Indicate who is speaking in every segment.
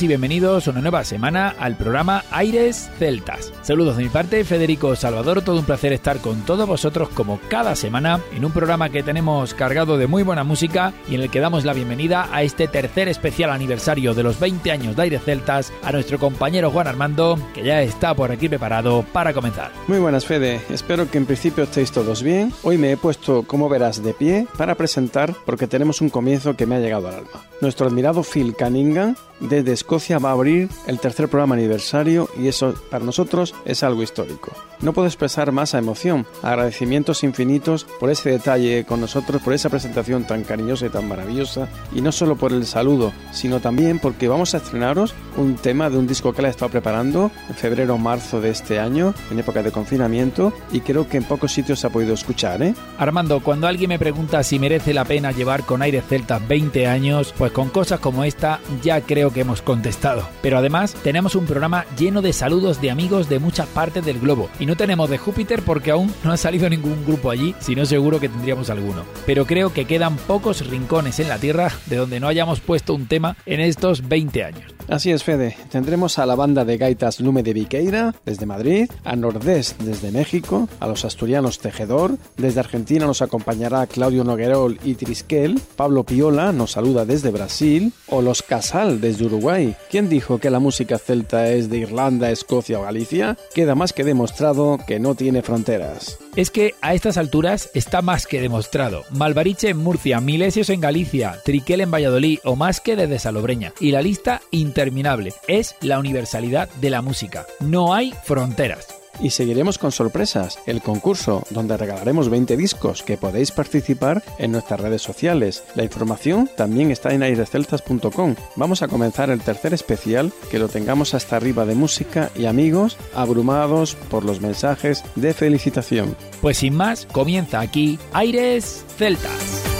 Speaker 1: Y bienvenidos una nueva semana al programa Aires Celtas. Saludos de mi parte, Federico Salvador, todo un placer estar con todos vosotros como cada semana en un programa que tenemos cargado de muy buena música y en el que damos la bienvenida a este tercer especial aniversario de los 20 años de Aires Celtas a nuestro compañero Juan Armando, que ya está por aquí preparado para comenzar.
Speaker 2: Muy buenas, Fede. Espero que en principio estéis todos bien. Hoy me he puesto, como verás, de pie para presentar porque tenemos un comienzo que me ha llegado al alma. Nuestro admirado Phil Cunningham desde Escocia va a abrir el tercer programa aniversario y eso para nosotros es algo histórico. No puedo expresar más a emoción, agradecimientos infinitos por ese detalle con nosotros, por esa presentación tan cariñosa y tan maravillosa, y no solo por el saludo, sino también porque vamos a estrenaros un tema de un disco que él ha estado preparando en febrero o marzo de este año, en época de confinamiento, y creo que en pocos sitios se ha podido escuchar, ¿eh?
Speaker 1: Armando, cuando alguien me pregunta si merece la pena llevar con aire celtas 20 años, pues con cosas como esta ya creo que hemos contestado. Pero además tenemos un programa lleno de saludos de amigos de muchas partes del globo. Y no tenemos de Júpiter porque aún no ha salido ningún grupo allí, si no seguro que tendríamos alguno. Pero creo que quedan pocos rincones en la Tierra de donde no hayamos puesto un tema en estos 20 años.
Speaker 2: Así es, Fede. Tendremos a la banda de gaitas Lume de Viqueira, desde Madrid, a Nordés, desde México, a los asturianos Tejedor, desde Argentina nos acompañará Claudio Noguerol y Trisquel, Pablo Piola nos saluda desde Brasil, o los Casal desde Uruguay. ¿Quién dijo que la música celta es de Irlanda, Escocia o Galicia? Queda más que demostrado que no tiene fronteras.
Speaker 1: Es que a estas alturas está más que demostrado. Malvariche en Murcia, Milesios en Galicia, Triquel en Valladolid o más que desde Salobreña. Y la lista interminable. Es la universalidad de la música. No hay fronteras.
Speaker 2: Y seguiremos con sorpresas, el concurso, donde regalaremos 20 discos que podéis participar en nuestras redes sociales. La información también está en airesceltas.com. Vamos a comenzar el tercer especial, que lo tengamos hasta arriba de música y amigos, abrumados por los mensajes de felicitación.
Speaker 1: Pues sin más, comienza aquí Aires Celtas.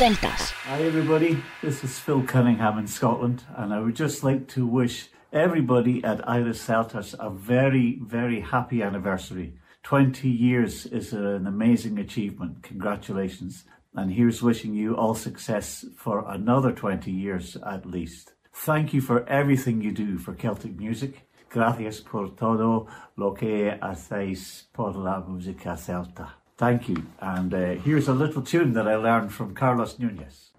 Speaker 3: Aires Celtas.
Speaker 4: Hi everybody, this is Phil Cunningham in Scotland and I would just like to wish everybody at Iris Celtas a very, very happy anniversary. 20 years is an amazing achievement. Congratulations. And here's wishing you all success for another 20 years at least. Thank you for everything you do for Celtic music. Gracias por todo lo que hacéis por la música celta. Thank you. And uh, here's a little tune that I learned from Carlos Nunez.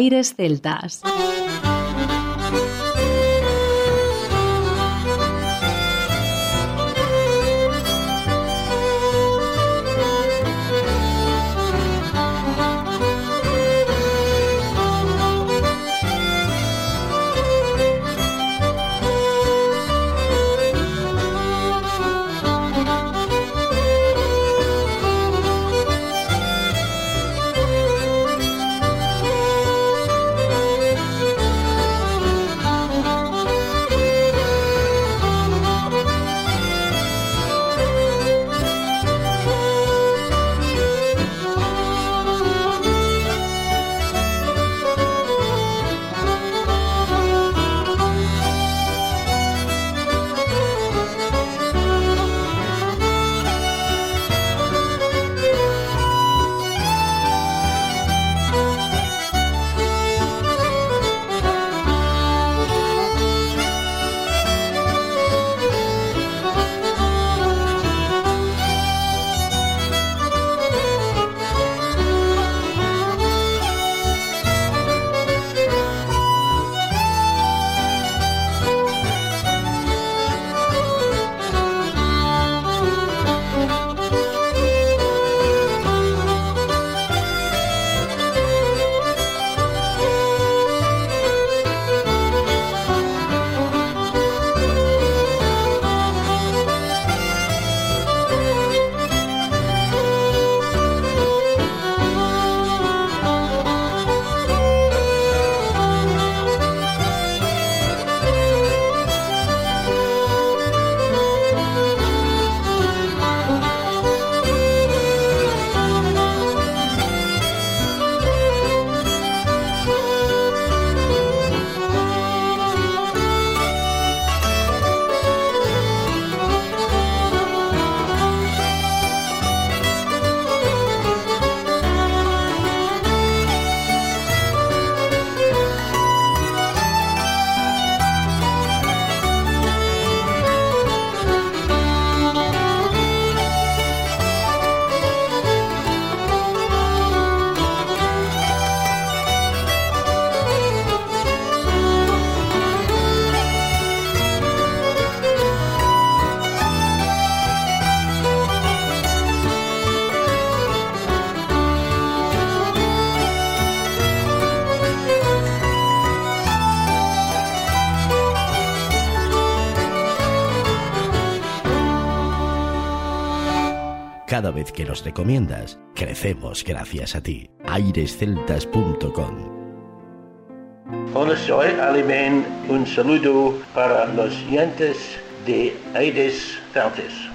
Speaker 3: Aires Celtas.
Speaker 5: Que nos recomiendas, crecemos gracias a ti. airesceltas.com
Speaker 6: Hola, soy Alimen. Un saludo para los oyentes de Aires Celtas.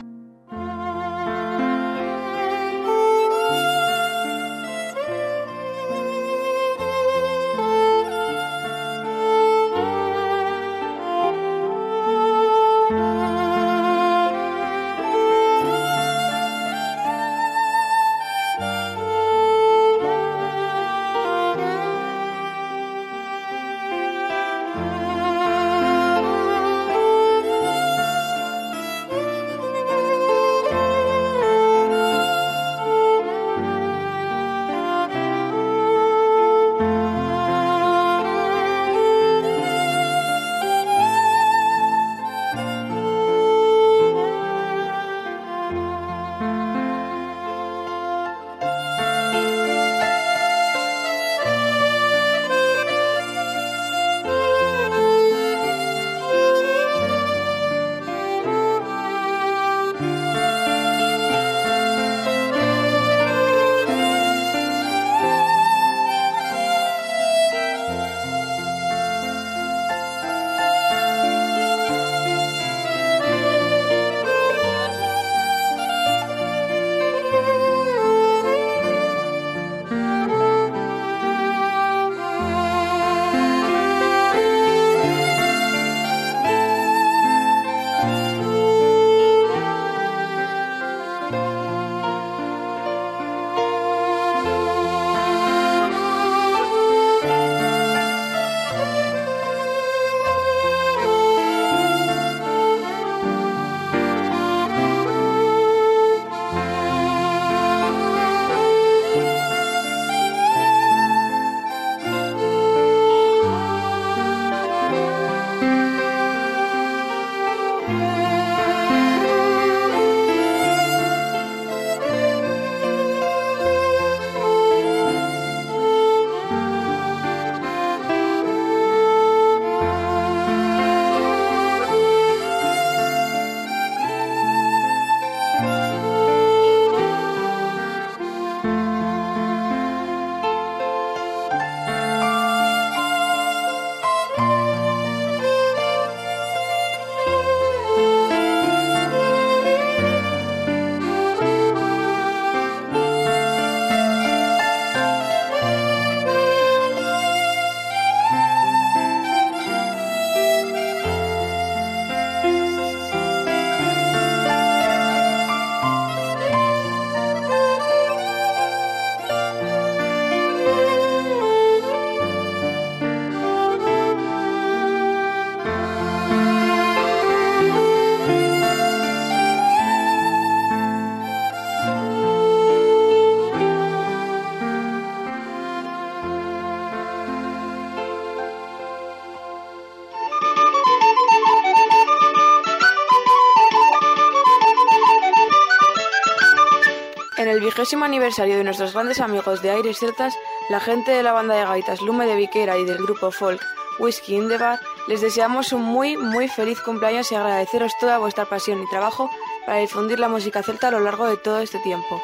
Speaker 3: Vigésimo aniversario de nuestros grandes amigos de Aires Celtas, la gente de la banda de gaitas Lume de Viquera y del grupo folk Whiskey in the Bar, les deseamos un muy, muy feliz cumpleaños y agradeceros toda vuestra pasión y trabajo para difundir la música celta a lo largo de todo este tiempo.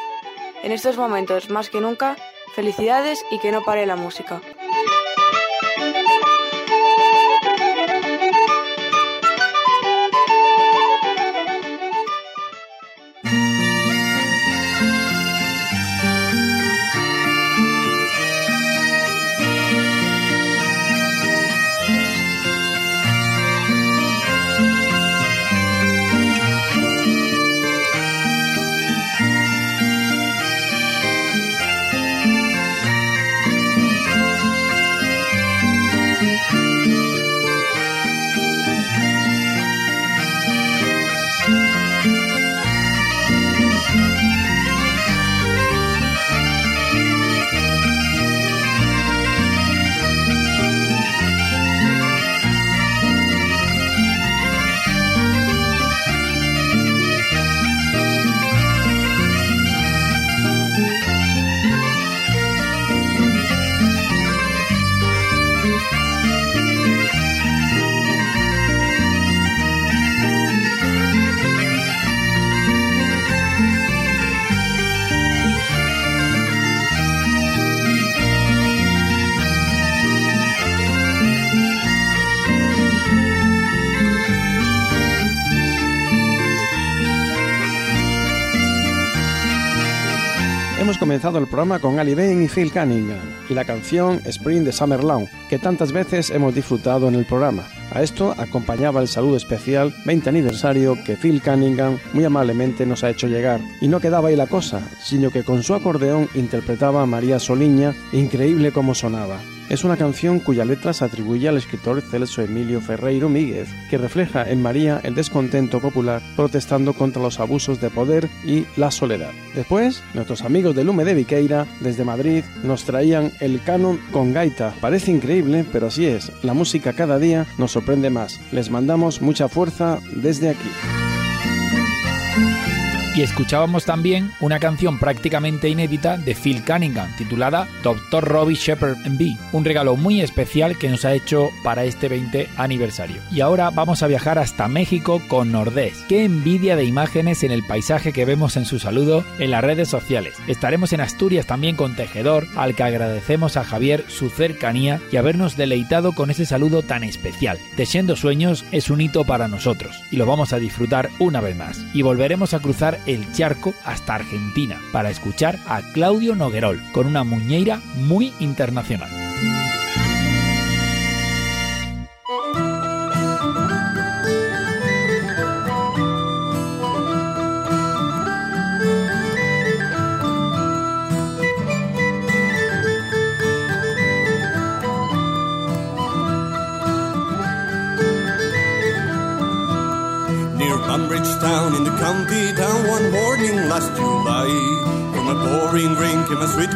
Speaker 3: En estos momentos, más que nunca, felicidades y que no pare la música.
Speaker 2: El programa con Ali Bain y Phil Cunningham y la canción Spring de Summer Lawn, que tantas veces hemos disfrutado en el programa. A esto acompañaba el saludo especial 20 aniversario que Phil Cunningham muy amablemente nos ha hecho llegar. Y no quedaba ahí la cosa, sino que con su acordeón interpretaba a María Soliña, increíble como sonaba. Es una canción cuya letra se atribuye al escritor Celso Emilio Ferreiro Míguez, que refleja en María el descontento popular protestando contra los abusos de poder y la soledad. Después, nuestros amigos de Lume de Viqueira, desde Madrid, nos traían el canon con gaita. Parece increíble, pero así es. La música cada día nos sorprende más. Les mandamos mucha fuerza desde aquí.
Speaker 1: Y escuchábamos también una canción prácticamente inédita de Phil Cunningham, titulada Dr. Robbie Shepherd B, un regalo muy especial que nos ha hecho para este 20 aniversario. Y ahora vamos a viajar hasta México con Nordés. Qué envidia de imágenes en el paisaje que vemos en su saludo en las redes sociales. Estaremos en Asturias también con Tejedor, al que agradecemos a Javier su cercanía y habernos deleitado con ese saludo tan especial. Tesiendo sueños es un hito para nosotros y lo vamos a disfrutar una vez más. Y volveremos a cruzar el charco hasta Argentina para escuchar a Claudio Noguerol con una muñeira muy internacional.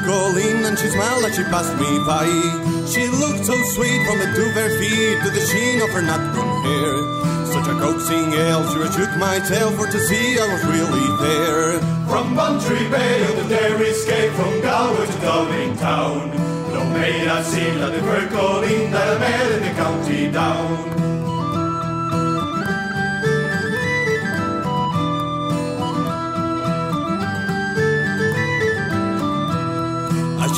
Speaker 7: Calling and she smiled as she passed me by. She looked so sweet from the two bare feet to the sheen of her nut brown hair. Such a coaxing ale sure shook my tail for to see I was really there. From Bantry Bay of the dairy escape from Galway to Dublin town. No maid I've seen like the bird calling that I met in the county down.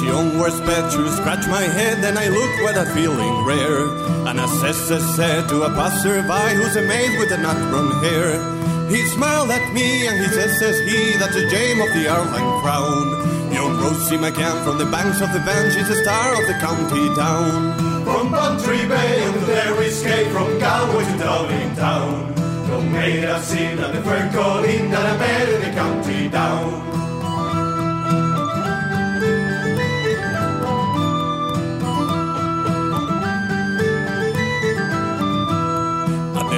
Speaker 7: She onward sped to scratch my head, and I look with a feeling rare. And a sister said to a passerby who's amazed with the nut brown hair. He smiled at me and he says, says he, that's a James of the Ireland crown. Young Rosie McCann from the banks of the Bann, she's the star of the county town. From Bantry Bay and the dairy escape from Galway to Dublin town. No maid I've seen at the fair calling that I met in the county down.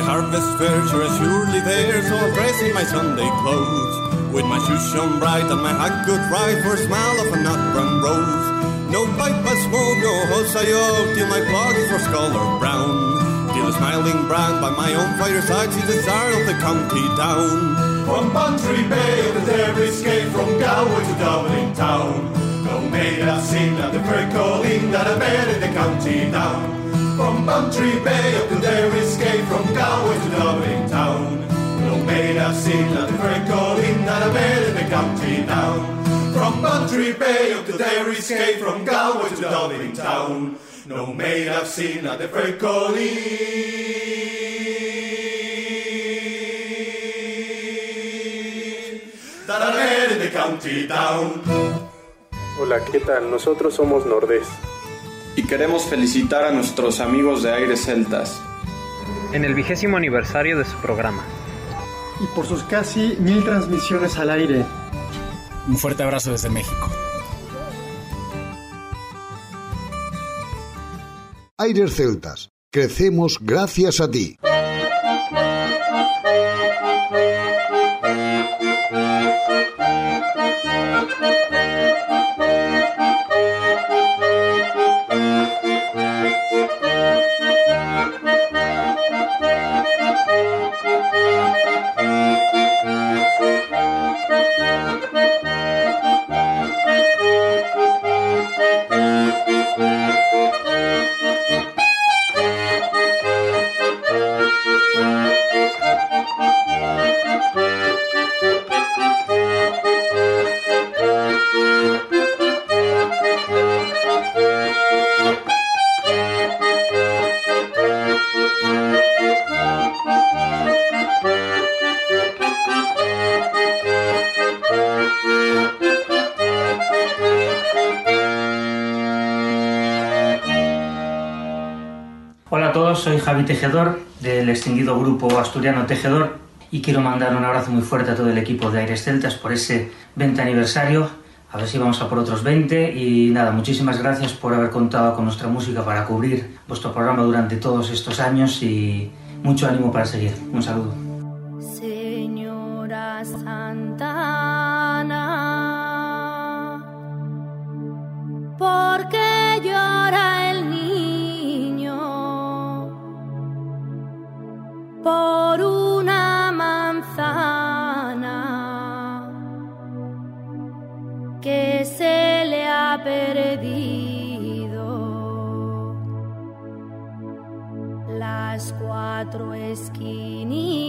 Speaker 7: Harvest fair, sure as surely there, so I'm dressing my Sunday clothes. With my shoes shone bright and my hat good right for a smile of a nut brown rose. No pipe I smoke, no hose I owe, till my clothes were scholar brown. Till a smiling brand by my own fireside sees the star of the county down. From Bantry Bay, the dairy escape from
Speaker 8: Galway to Dublin town. No maid I've seen at the fair calling that I met in the county down. From Bantry Bay up to Derrysgate, from Galway to Dublin town. No maid I've seen at the fair calling that met in the county down. From Bantry Bay up to Derrysgate, from Galway to Dublin town. No maid I've seen the that the county down.
Speaker 9: Hola, ¿qué tal? Nosotros somos Nordés.
Speaker 10: Y queremos felicitar a nuestros amigos de Aires Celtas.
Speaker 11: En el vigésimo aniversario de su programa.
Speaker 12: Y por sus casi mil transmisiones al aire.
Speaker 13: Un fuerte abrazo desde México.
Speaker 14: Aires Celtas. Crecemos gracias a ti.
Speaker 15: Javi Tejedor del extinguido grupo asturiano Tejedor y quiero mandar un abrazo muy fuerte a todo el equipo de Aires Celtas por ese 20 aniversario. A ver si vamos a por otros 20 y nada, muchísimas gracias por haber contado con nuestra música para cubrir vuestro programa durante todos estos años y mucho ánimo para seguir. Un saludo.
Speaker 16: Señora cuatro esquinitas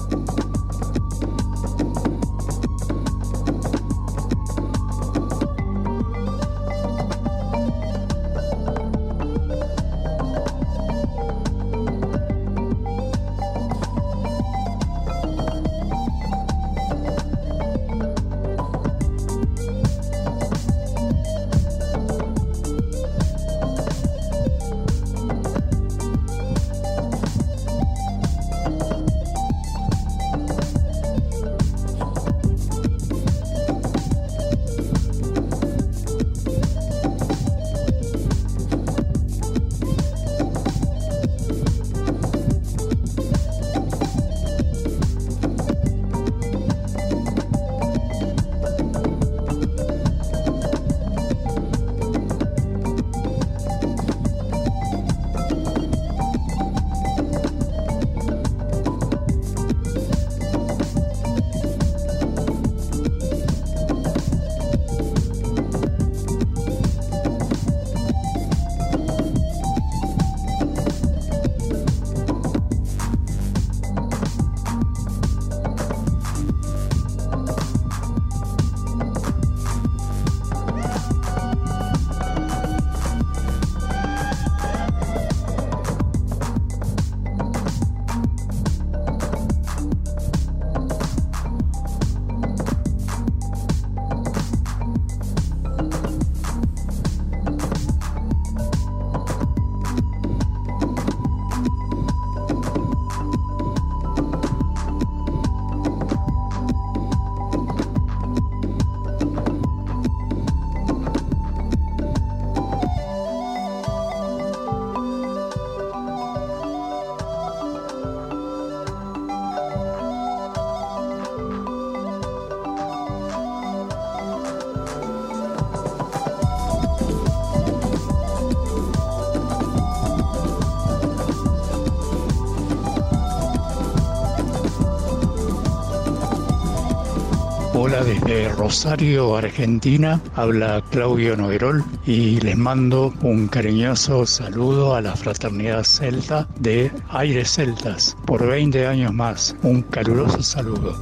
Speaker 17: Hola desde Rosario, Argentina. Habla Claudio Noverol y les mando un cariñoso saludo a la fraternidad celta de Aires Celtas por 20 años más. Un caluroso saludo.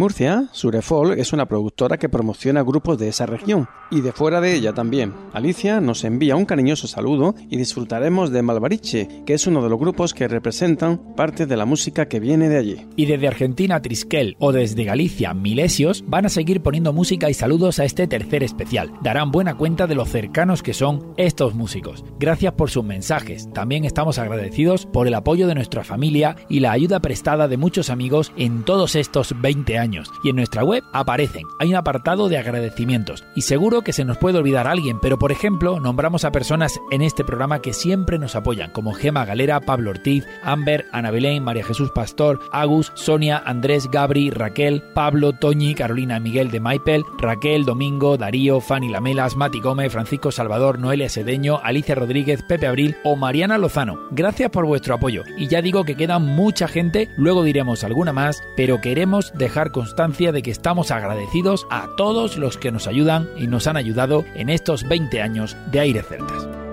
Speaker 2: Murcia, Surefol es una productora que promociona grupos de esa región y de fuera de ella también. Alicia nos envía un cariñoso saludo y disfrutaremos de Malvariche, que es uno de los grupos que representan parte de la música que viene de allí.
Speaker 1: Y desde Argentina, Triskel o desde Galicia, Milesios van a seguir poniendo música y saludos a este tercer especial. Darán buena cuenta de lo cercanos que son estos músicos. Gracias por sus mensajes. También estamos agradecidos por el apoyo de nuestra familia y la ayuda prestada de muchos amigos en todos estos 20 años. Y en nuestra web aparecen. Hay un apartado de agradecimientos. Y seguro que se nos puede olvidar alguien, pero por ejemplo, nombramos a personas en este programa que siempre nos apoyan, como Gema Galera, Pablo Ortiz, Amber, Ana Belén, María Jesús Pastor, Agus, Sonia, Andrés, Gabri, Raquel, Pablo, Toñi, Carolina Miguel de Maipel, Raquel, Domingo, Darío, Fanny Lamelas, Mati Gómez, Francisco Salvador, Noelia Sedeño, Alicia Rodríguez, Pepe Abril o Mariana Lozano. Gracias por vuestro apoyo. Y ya digo que queda mucha gente, luego diremos alguna más, pero queremos dejar constancia de que estamos agradecidos a todos los que nos ayudan y nos han ayudado en estos 20 años de Aire Celtas.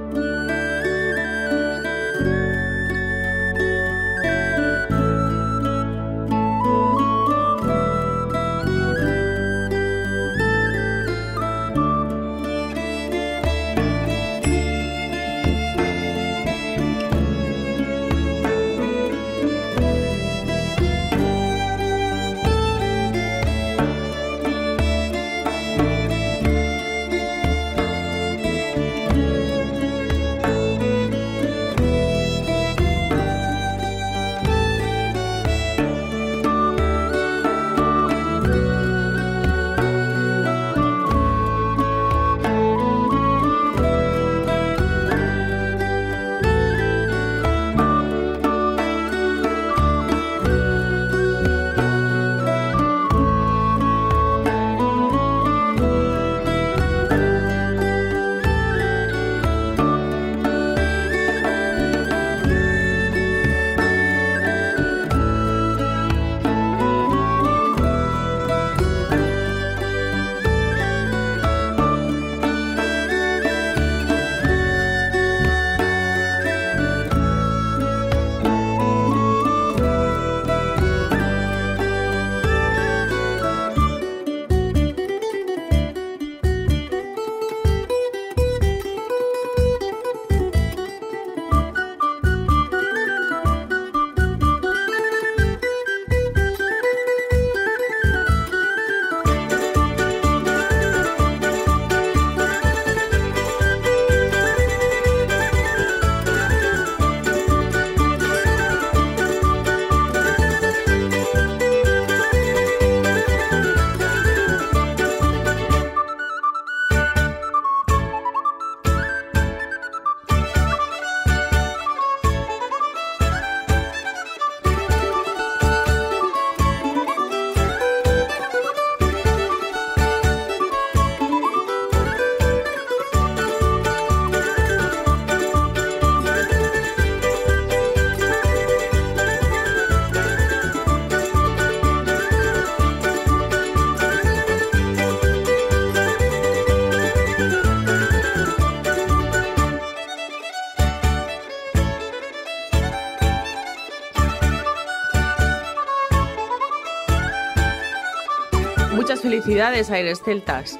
Speaker 18: Felicidades, Aires Celtas.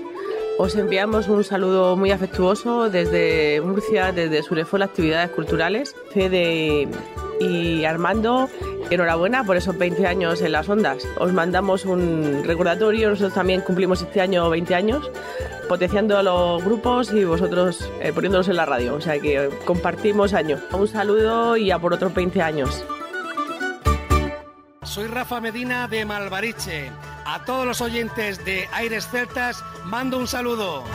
Speaker 18: Os enviamos un saludo muy afectuoso desde Murcia, desde Surefol Actividades Culturales. Fede y Armando, enhorabuena por esos 20 años en las ondas. Os mandamos un recordatorio, nosotros también cumplimos este año 20 años, potenciando a los grupos y vosotros eh, poniéndolos en la radio. O sea que compartimos año. Un saludo y a por otros 20 años.
Speaker 19: Soy Rafa Medina de Malvariche. A todos los oyentes de Aires Celtas mando un saludo.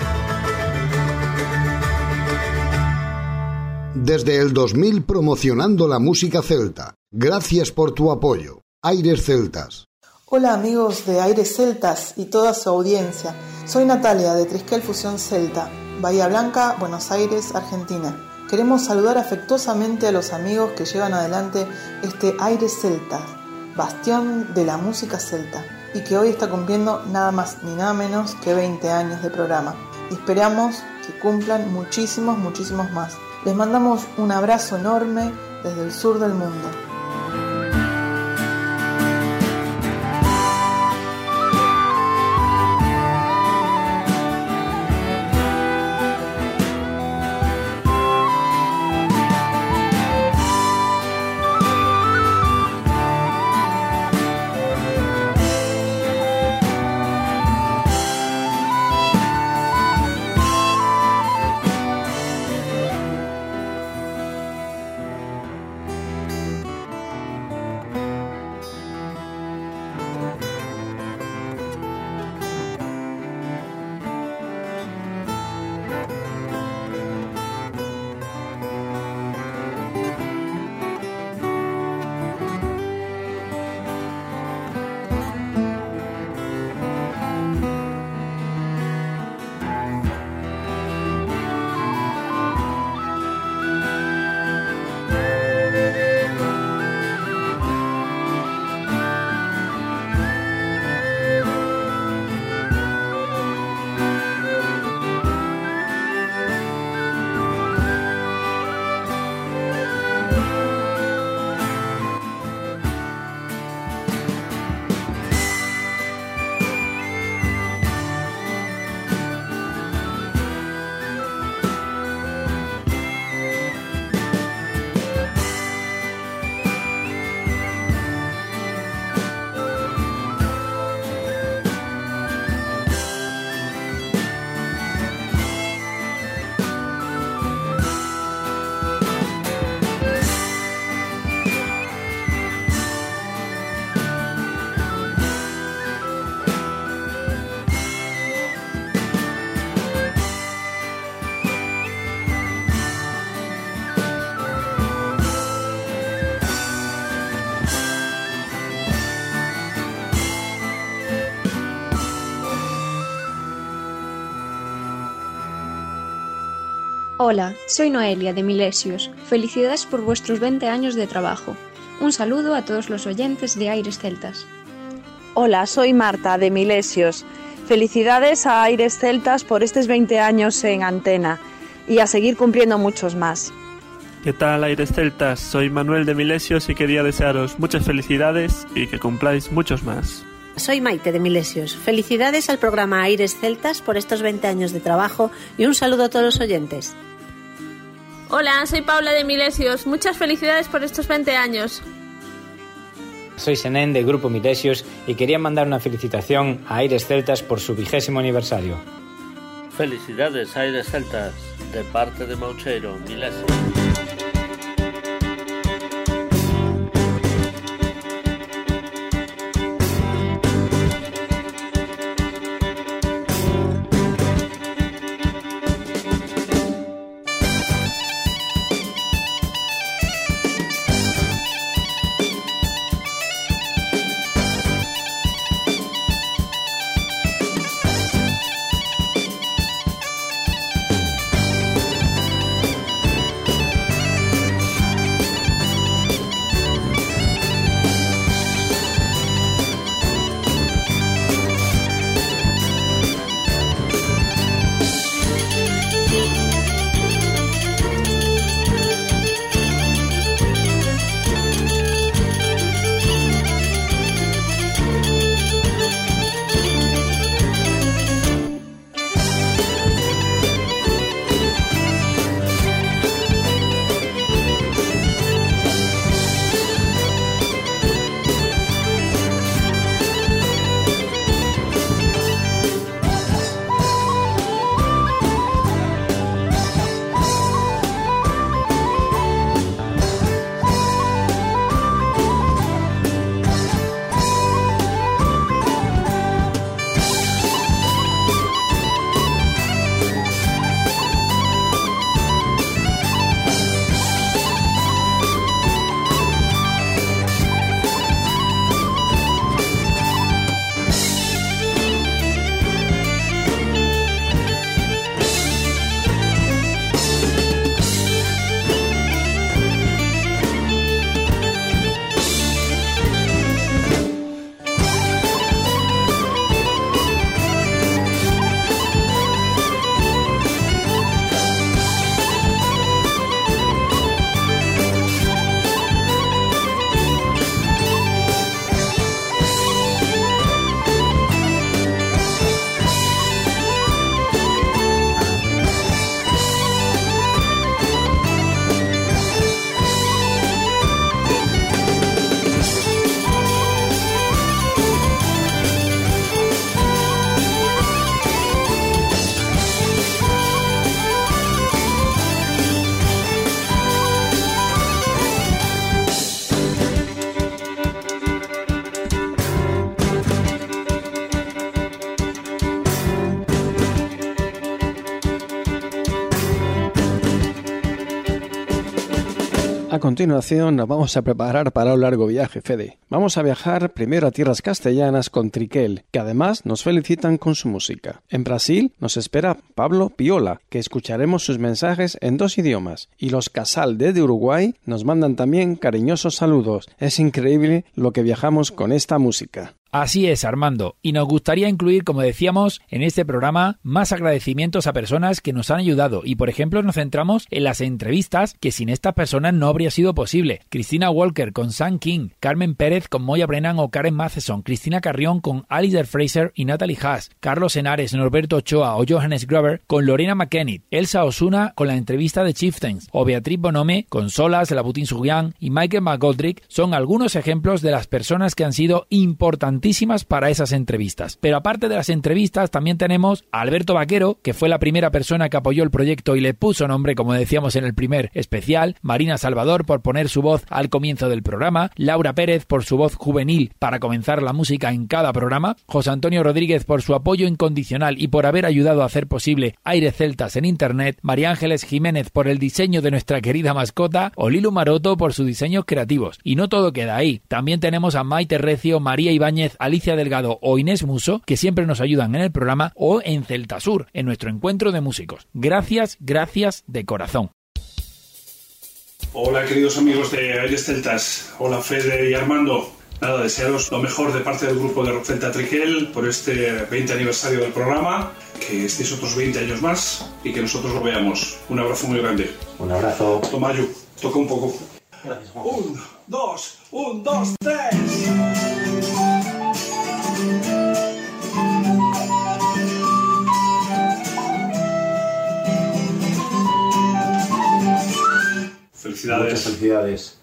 Speaker 14: Desde el 2000 promocionando la música celta. Gracias por tu apoyo. Aires Celtas.
Speaker 20: Hola amigos de Aires Celtas y toda su audiencia. Soy Natalia de Triskel Fusión Celta, Bahía Blanca, Buenos Aires, Argentina. Queremos saludar afectuosamente a los amigos que llevan adelante este Aires Celtas, bastión de la música celta, y que hoy está cumpliendo nada más ni nada menos que 20 años de programa. Y esperamos que cumplan muchísimos, muchísimos más. Les mandamos un abrazo enorme desde el sur del mundo.
Speaker 21: Hola, soy Noelia de Milesios. Felicidades por vuestros 20 años de trabajo. Un saludo a todos los oyentes de Aires Celtas.
Speaker 22: Hola, soy Marta de Milesios. Felicidades a Aires Celtas por estos 20 años en antena y a seguir cumpliendo muchos más.
Speaker 23: ¿Qué tal, Aires Celtas? Soy Manuel de Milesios y quería desearos muchas felicidades y que cumpláis muchos más.
Speaker 24: Soy Maite de Milesios. Felicidades al programa Aires Celtas por estos 20 años de trabajo y un saludo a todos los oyentes.
Speaker 25: Hola, soy Paula de Milesios. Muchas felicidades por estos 20 años.
Speaker 26: Soy Senén de Grupo Milesios y quería mandar una felicitación a Aires Celtas por su vigésimo aniversario.
Speaker 27: Felicidades Aires Celtas de parte de Maucheiro, Milesios.
Speaker 2: Continuación nos vamos a preparar para un largo viaje, Fede. Vamos a viajar primero a tierras castellanas con Triquel, que además nos felicitan con su música. En Brasil nos espera Pablo Piola, que escucharemos sus mensajes en dos idiomas. Y los Casal desde Uruguay nos mandan también cariñosos saludos. Es increíble lo que viajamos con esta música.
Speaker 1: Así es, Armando, y nos gustaría incluir, como decíamos, en este programa más agradecimientos a personas que nos han ayudado y, por ejemplo, nos centramos en las entrevistas que sin estas personas no habría sido posible. Cristina Walker con Sam King, Carmen Pérez con Moya Brennan o Karen Matheson, Cristina Carrión con Alistair Fraser y Natalie Haas, Carlos Henares, Norberto Ochoa o Johannes Grover con Lorena McKennitt, Elsa Osuna con la entrevista de Chieftains o Beatriz Bonome con Solas, Labutin Sugian y Michael McGoldrick son algunos ejemplos de las personas que han sido importantes para esas entrevistas. Pero aparte de las entrevistas, también tenemos a Alberto Vaquero, que fue la primera persona que apoyó el proyecto y le puso nombre, como decíamos en el primer especial, Marina Salvador por poner su voz al comienzo del programa, Laura Pérez por su voz juvenil para comenzar la música en cada programa, José Antonio Rodríguez por su apoyo incondicional y por haber ayudado a hacer posible Aire Celtas en Internet, María Ángeles Jiménez por el diseño de nuestra querida mascota o Lilu Maroto por sus diseños creativos. Y no todo queda ahí, también tenemos a Maite Recio, María Ibáñez, Alicia Delgado o Inés Muso, que siempre nos ayudan en el programa, o en Celtasur, en nuestro encuentro de músicos. Gracias, gracias de corazón.
Speaker 28: Hola queridos amigos de Aires Celtas, hola Fede y Armando. Nada, desearos lo mejor de parte del grupo de Rock Celta Triquel por este 20 aniversario del programa, que estéis otros 20 años más y que nosotros lo veamos. Un abrazo muy grande.
Speaker 29: Un abrazo.
Speaker 28: Tomayo, toca un poco.
Speaker 29: Gracias, Juan.
Speaker 28: Un, dos, un, dos, tres. Felicidades.
Speaker 29: Muchas felicidades.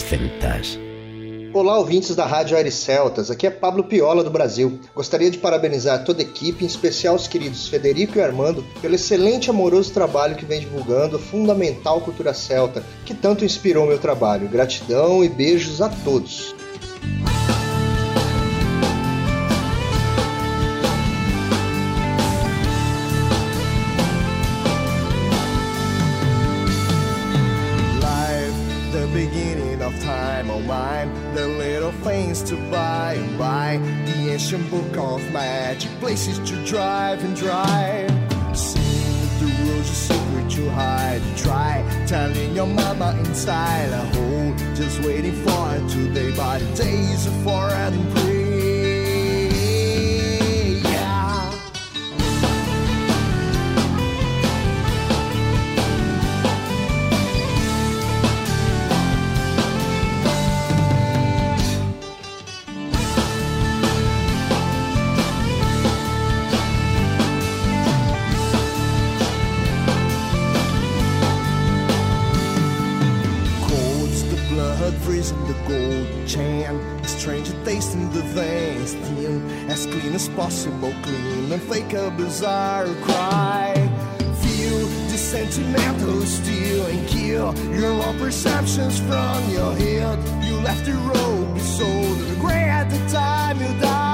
Speaker 30: Celtas.
Speaker 31: Olá, ouvintes da Rádio Aires Celtas. Aqui é Pablo Piola do Brasil. Gostaria de parabenizar toda a equipe, em especial os queridos Federico e Armando, pelo excelente e amoroso trabalho que vem divulgando a fundamental cultura celta, que tanto inspirou meu trabalho. Gratidão e beijos a todos.
Speaker 32: Little to buy and buy. The ancient book of magic places to drive and drive. Seeing the rules a secret to hide. Try telling your mama inside. A hole just waiting for today by. The days of for and pray freezing the golden chain. Strange taste in the veins, thin as clean as possible, clean and fake a bizarre cry. Feel the sentimental steel and kill your own perceptions from your head. You left the road so regret the time you died.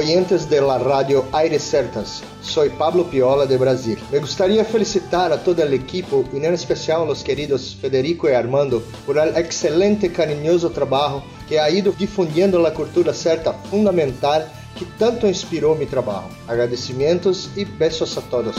Speaker 31: Oyentes de la radio Aires Certas. Soy Pablo Piola de Brasil. Me gustaría felicitar a todo el equipo y en especial a los queridos Federico y Armando por el excelente cariñoso trabajo que ha ido difundiendo la cultura certa fundamental que tanto inspiró mi trabajo. Agradecimientos y besos a todos.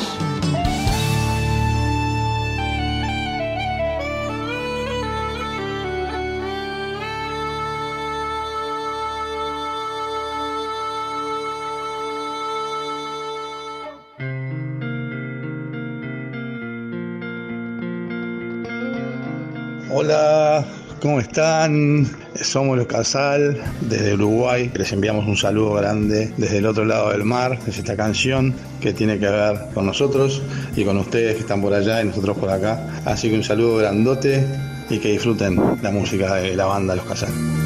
Speaker 33: Hola, ¿cómo están? Somos los Casal desde Uruguay. Les enviamos un saludo grande desde el otro lado del mar. Es esta canción que tiene que ver con nosotros y con ustedes que están por allá y nosotros por acá. Así que un saludo grandote y que disfruten la música de la banda Los Casal.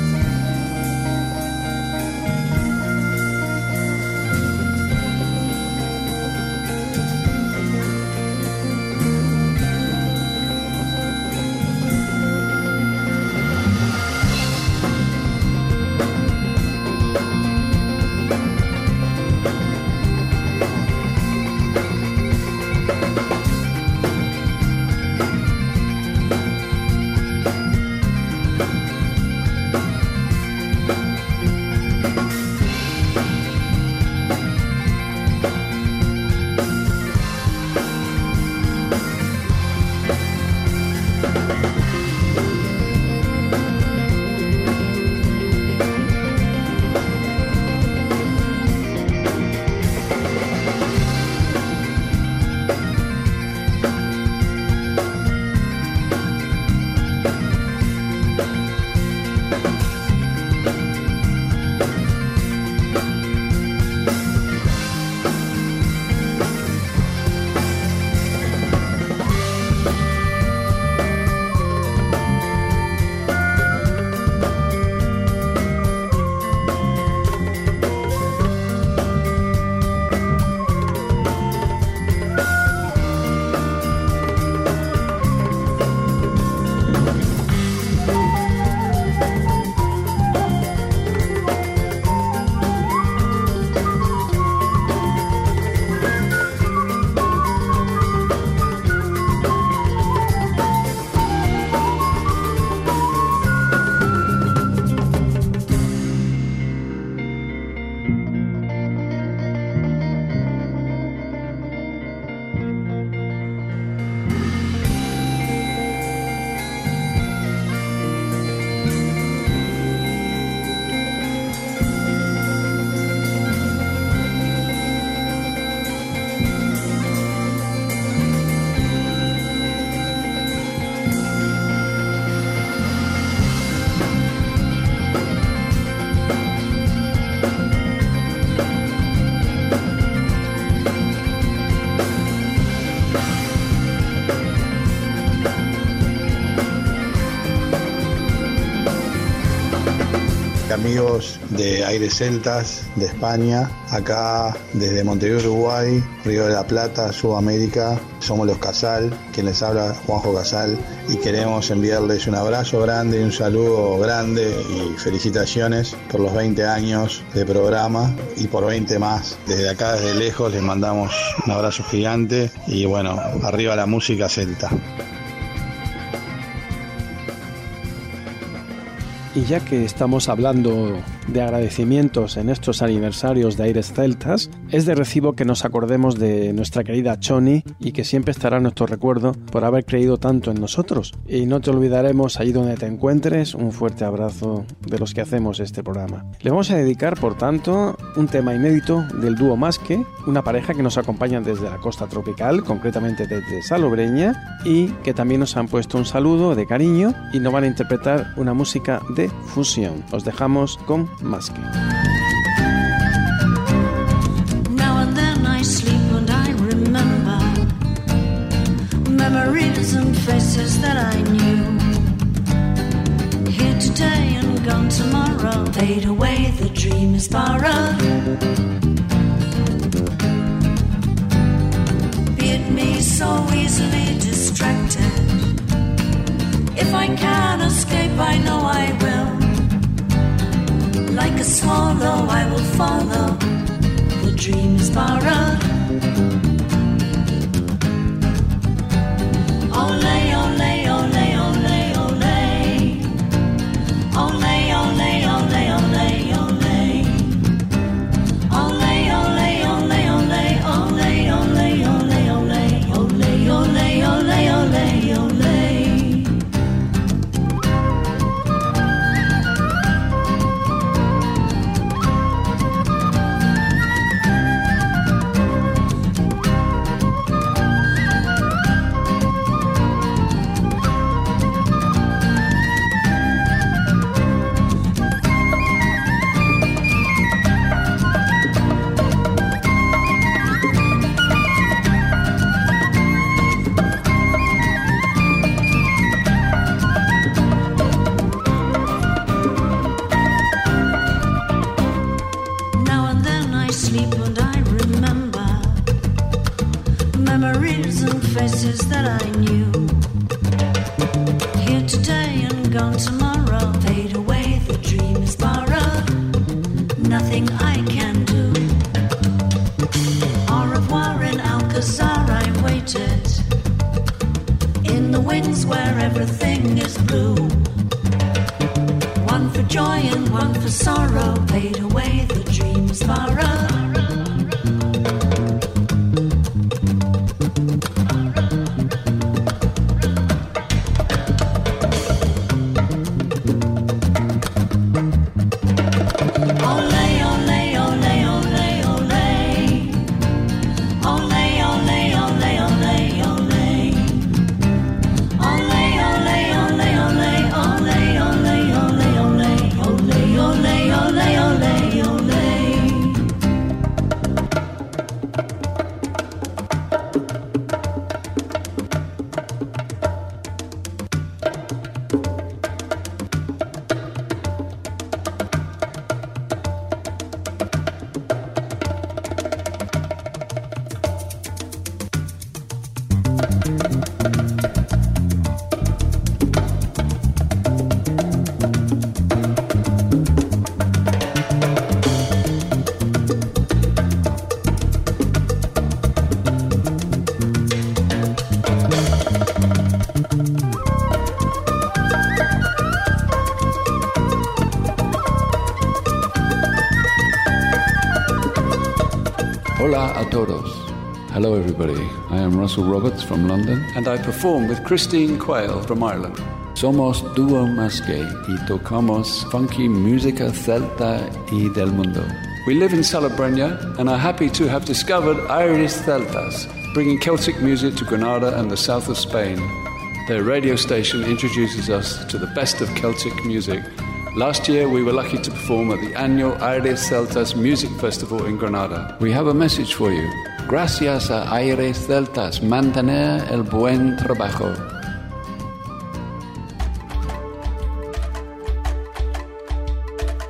Speaker 33: De Aires Celtas de España, acá desde Montevideo, Uruguay, Río de la Plata, Sudamérica. Somos los Casal, quien les habla Juanjo Casal, y queremos enviarles un abrazo grande un saludo grande y felicitaciones por los 20 años de programa y por 20 más. Desde acá, desde lejos, les mandamos un abrazo gigante y bueno, arriba la música celta.
Speaker 2: Y ya que estamos hablando de agradecimientos en estos aniversarios de Aires Celtas, es de recibo que nos acordemos de nuestra querida Choni y que siempre estará en nuestro recuerdo por haber creído tanto en nosotros. Y no te olvidaremos allí donde te encuentres, un fuerte abrazo de los que hacemos este programa. Le vamos a dedicar, por tanto, un tema inédito del dúo Masque, una pareja que nos acompaña desde la costa tropical, concretamente desde Salobreña, y que también nos han puesto un saludo de cariño y nos van a interpretar una música de fusión. Os dejamos con Masque.
Speaker 34: Now and then I sleep and I remember memories and faces that I knew. Here today and gone tomorrow, fade away, the dream is borrowed. Beat me so easily distracted. If I can escape, I know I will. Swallow, I will follow. The dream is borrowed. Memories and faces that I knew. Here today and gone tomorrow, fade away, the dream is borrowed. Nothing I can do. Au revoir in Alcazar, I waited. In the winds where everything is blue. One for joy and one for sorrow, fade away, the dream dreams borrowed.
Speaker 35: Hello, everybody. I am Russell Roberts from London.
Speaker 36: and I perform with Christine Quayle from Ireland.
Speaker 35: Somos Duo Masque y tocamos funky música celta y del mundo.
Speaker 36: We live in Salobreña and are happy to have discovered Iris Celtas, bringing Celtic music to Granada and the south of Spain. Their radio station introduces us to the best of Celtic music. Last year, we were lucky to perform at the annual Aires Celtas Music Festival in Granada.
Speaker 35: We have a message for you. Gracias a Aires Celtas, mantener el buen trabajo.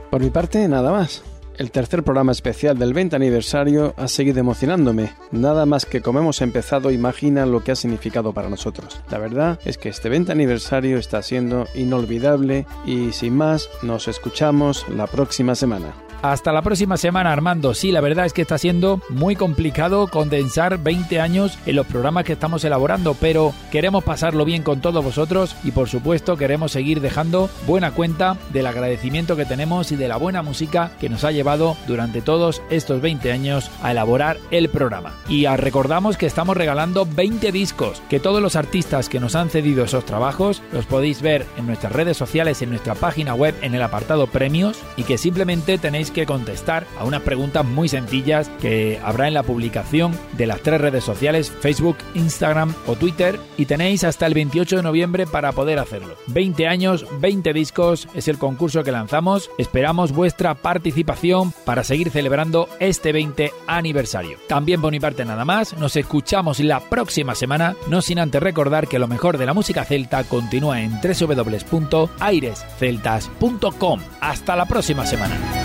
Speaker 2: Por mi parte, nada más. El tercer programa especial del 20 aniversario ha seguido emocionándome. Nada más que como hemos empezado, imagina lo que ha significado para nosotros. La verdad es que este 20 aniversario está siendo inolvidable y sin más, nos escuchamos la próxima semana.
Speaker 1: Hasta la próxima semana, Armando. Sí, la verdad es que está siendo muy complicado condensar 20 años en los programas que estamos elaborando, pero queremos pasarlo bien con todos vosotros y por supuesto queremos seguir dejando buena cuenta del agradecimiento que tenemos y de la buena música que nos ha llevado durante todos estos 20 años a elaborar el programa. Y recordamos que estamos regalando 20 discos, que todos los artistas que nos han cedido esos trabajos los podéis ver en nuestras redes sociales, en nuestra página web, en el apartado premios y que simplemente tenéis que contestar a unas preguntas muy sencillas que habrá en la publicación de las tres redes sociales, Facebook, Instagram o Twitter, y tenéis hasta el 28 de noviembre para poder hacerlo. 20 años, 20 discos es el concurso que lanzamos. Esperamos vuestra participación para seguir celebrando este 20 aniversario. También por mi parte nada más, nos escuchamos la próxima semana, no sin antes recordar que lo mejor de la música celta continúa en www.airesceltas.com. Hasta la próxima semana.